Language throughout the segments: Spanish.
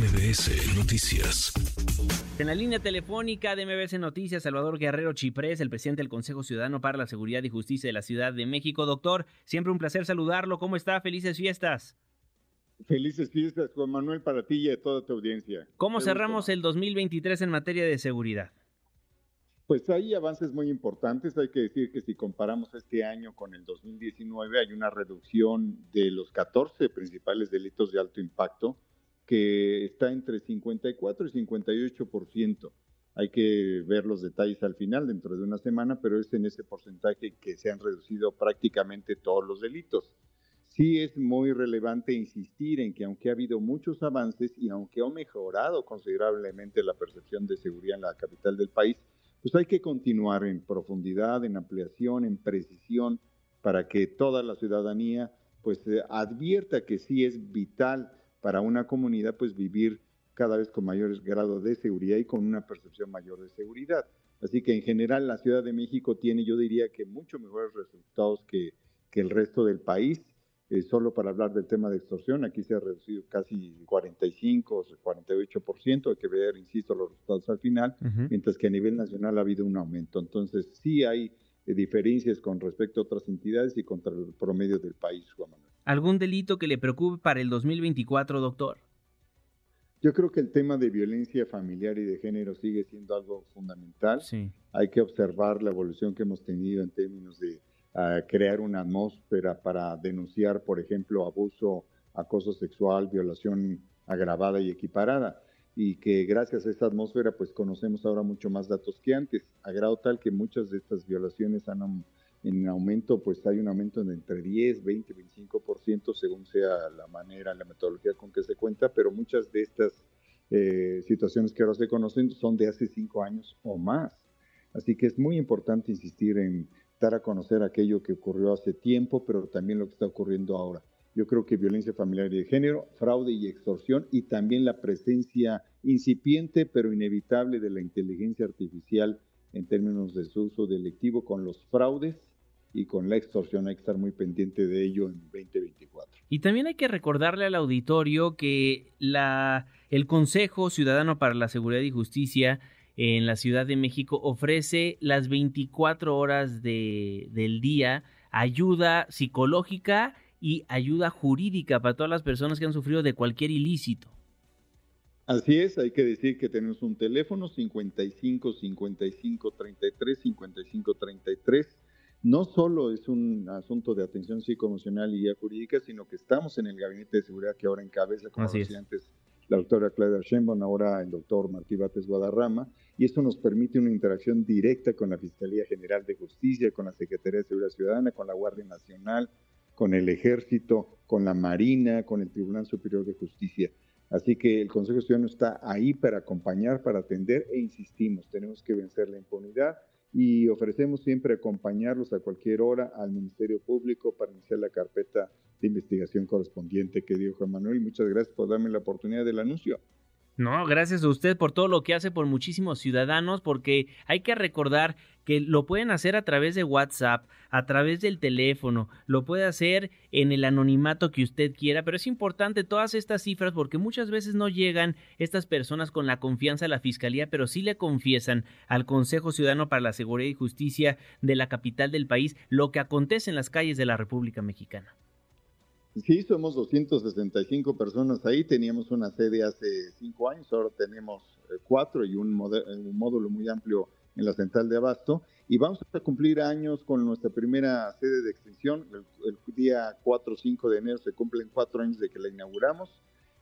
MBS Noticias. En la línea telefónica de MBS Noticias, Salvador Guerrero Chiprés, el presidente del Consejo Ciudadano para la Seguridad y Justicia de la Ciudad de México. Doctor, siempre un placer saludarlo. ¿Cómo está? Felices fiestas. Felices fiestas, Juan Manuel, para ti y a toda tu audiencia. ¿Cómo cerramos el 2023 en materia de seguridad? Pues hay avances muy importantes. Hay que decir que si comparamos este año con el 2019, hay una reducción de los 14 principales delitos de alto impacto, que está entre 54 y 58%. Hay que ver los detalles al final, dentro de una semana, pero es en ese porcentaje que se han reducido prácticamente todos los delitos. Sí es muy relevante insistir en que aunque ha habido muchos avances y aunque ha mejorado considerablemente la percepción de seguridad en la capital del país, pues hay que continuar en profundidad, en ampliación, en precisión, para que toda la ciudadanía pues eh, advierta que sí es vital para una comunidad pues vivir cada vez con mayor grado de seguridad y con una percepción mayor de seguridad. Así que en general la Ciudad de México tiene, yo diría que mucho mejores resultados que, que el resto del país. Eh, solo para hablar del tema de extorsión, aquí se ha reducido casi 45 o 48%, hay que ver, insisto, los resultados al final, mientras que a nivel nacional ha habido un aumento. Entonces, sí hay eh, diferencias con respecto a otras entidades y contra el promedio del país, Juan Manuel. ¿Algún delito que le preocupe para el 2024, doctor? Yo creo que el tema de violencia familiar y de género sigue siendo algo fundamental. Sí. Hay que observar la evolución que hemos tenido en términos de a crear una atmósfera para denunciar, por ejemplo, abuso, acoso sexual, violación agravada y equiparada. Y que gracias a esta atmósfera, pues conocemos ahora mucho más datos que antes, a grado tal que muchas de estas violaciones han en aumento, pues hay un aumento de entre 10, 20, 25%, según sea la manera, la metodología con que se cuenta, pero muchas de estas eh, situaciones que ahora se conocen son de hace cinco años o más. Así que es muy importante insistir en dar a conocer aquello que ocurrió hace tiempo, pero también lo que está ocurriendo ahora. Yo creo que violencia familiar y de género, fraude y extorsión y también la presencia incipiente pero inevitable de la inteligencia artificial en términos de su uso delictivo con los fraudes y con la extorsión. Hay que estar muy pendiente de ello en 2024. Y también hay que recordarle al auditorio que la, el Consejo Ciudadano para la Seguridad y Justicia en la Ciudad de México ofrece las 24 horas de, del día ayuda psicológica y ayuda jurídica para todas las personas que han sufrido de cualquier ilícito. Así es, hay que decir que tenemos un teléfono 55 55 33 55 33. No solo es un asunto de atención psicoemocional y jurídica, sino que estamos en el gabinete de seguridad que ahora encabeza, como decía antes, la doctora Claudia Sheinbaum, ahora el doctor Martí Bates Guadarrama, y esto nos permite una interacción directa con la Fiscalía General de Justicia, con la Secretaría de Seguridad Ciudadana, con la Guardia Nacional, con el Ejército, con la Marina, con el Tribunal Superior de Justicia. Así que el Consejo Ciudadano está ahí para acompañar, para atender e insistimos, tenemos que vencer la impunidad y ofrecemos siempre acompañarlos a cualquier hora al Ministerio Público para iniciar la carpeta de investigación correspondiente que dio Juan Manuel. Muchas gracias por darme la oportunidad del anuncio. No, gracias a usted por todo lo que hace por muchísimos ciudadanos, porque hay que recordar que lo pueden hacer a través de WhatsApp, a través del teléfono, lo puede hacer en el anonimato que usted quiera, pero es importante todas estas cifras porque muchas veces no llegan estas personas con la confianza a la Fiscalía, pero sí le confiesan al Consejo Ciudadano para la Seguridad y Justicia de la capital del país lo que acontece en las calles de la República Mexicana. Sí, somos 265 personas ahí. Teníamos una sede hace cinco años, ahora tenemos eh, cuatro y un, módulo muy amplio en la central de Abasto. Y vamos a cumplir años con nuestra primera sede de extensión. El, día 4 o 5 de enero se cumplen cuatro años de que la inauguramos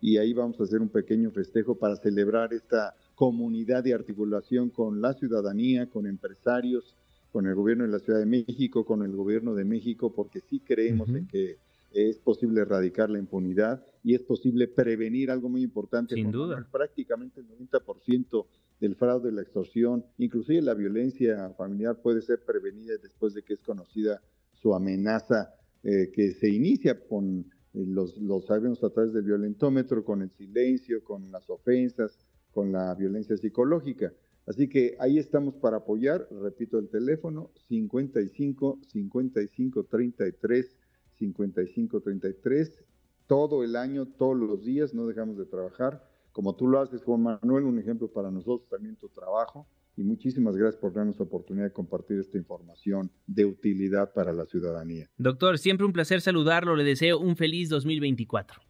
y ahí vamos a hacer un pequeño festejo para celebrar esta comunidad de articulación con la ciudadanía, con empresarios, con el gobierno de la Ciudad de México, con el gobierno de México, porque sí creemos en que es posible erradicar la impunidad y es posible prevenir algo muy importante. Sin duda. Prácticamente el 90% del fraude, la extorsión, inclusive la violencia familiar puede ser prevenida después de que es conocida su amenaza eh, que se inicia con eh, los, los sabemos a través del violentómetro, con el silencio, con las ofensas, con la violencia psicológica. Así que ahí estamos para apoyar, repito el teléfono, 55 55 33 5533, todo el año, todos los días, no dejamos de trabajar como tú lo haces, Juan Manuel, un ejemplo para nosotros también tu trabajo y muchísimas gracias por darnos la oportunidad de compartir esta información de utilidad para la ciudadanía. Doctor, siempre un placer saludarlo, le deseo un feliz 2024.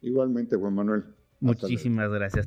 Igualmente, Juan Manuel. Muchísimas gracias.